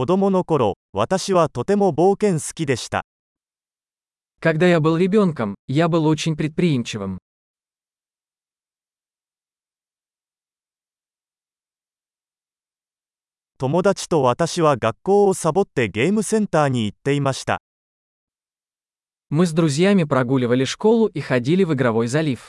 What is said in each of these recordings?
子供の頃、私はとても冒険好きでした。Когда я был ребенком, я был очень предприимчивым. 友達と私は学校をサボってゲームセンターに行っていました。Мы с друзьями прогуливали школу и ходили в игровой залив.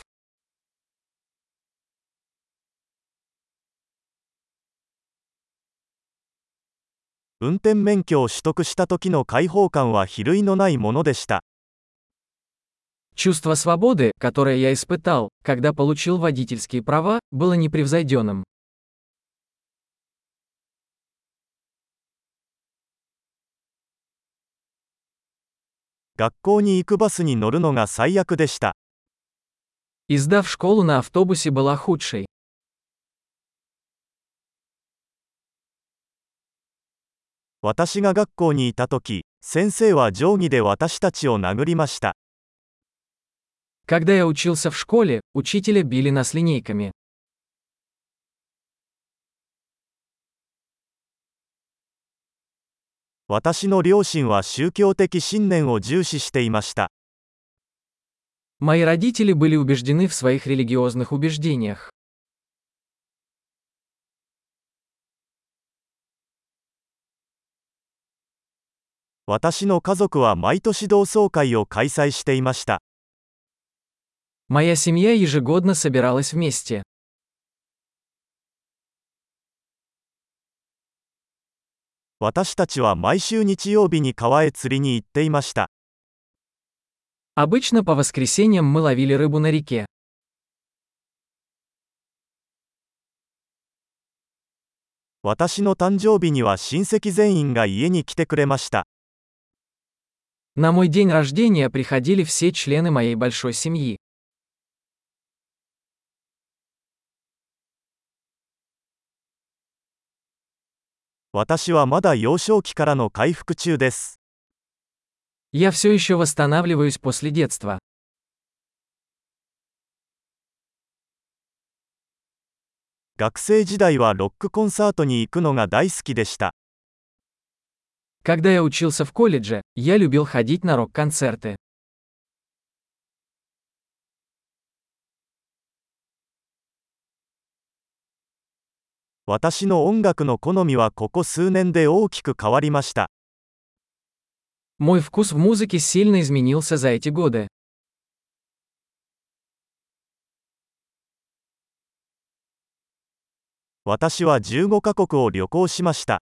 運転免許を取得した時の解放感は比類のないものでした。Чувство свободы, которое я испытал, когда получил водительские права, было непревзойденным. 学校に行くバスに乗るのが最悪でした。Издав школу на автобусе была худшей. 私が学校にいた時、先生は定規で私たちを殴りました。Когда я учился в школе, учителя били нас линейками. 私の両親は宗教的信念を重視していました。Мои родители были убеждены в своих религиозных убеждениях. 私の家族は毎年同窓会を開催していました。Моя семья ежегодно собиралась вместе. 私たちは毎週日曜日に川へ釣りに行っていました。Обычно по воскресеньям мы ловили рыбу на реке. 私の誕生日には親戚全員が家に来てくれました。На мой день рождения приходили все члены моей большой семьи. Я все еще восстанавливаюсь после детства. я Гаксей 時代はロックコンサートに行くのが大好きでした。когда я учился в колледже, я любил ходить на рок-концерты. Мой вкус в музыке сильно изменился за эти годы. 私は15カ国を旅行しました。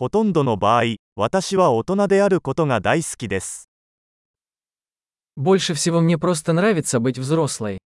ほとんどの場合、私は大人であることが大好きです。Больше всего мне просто нравится быть взрослой.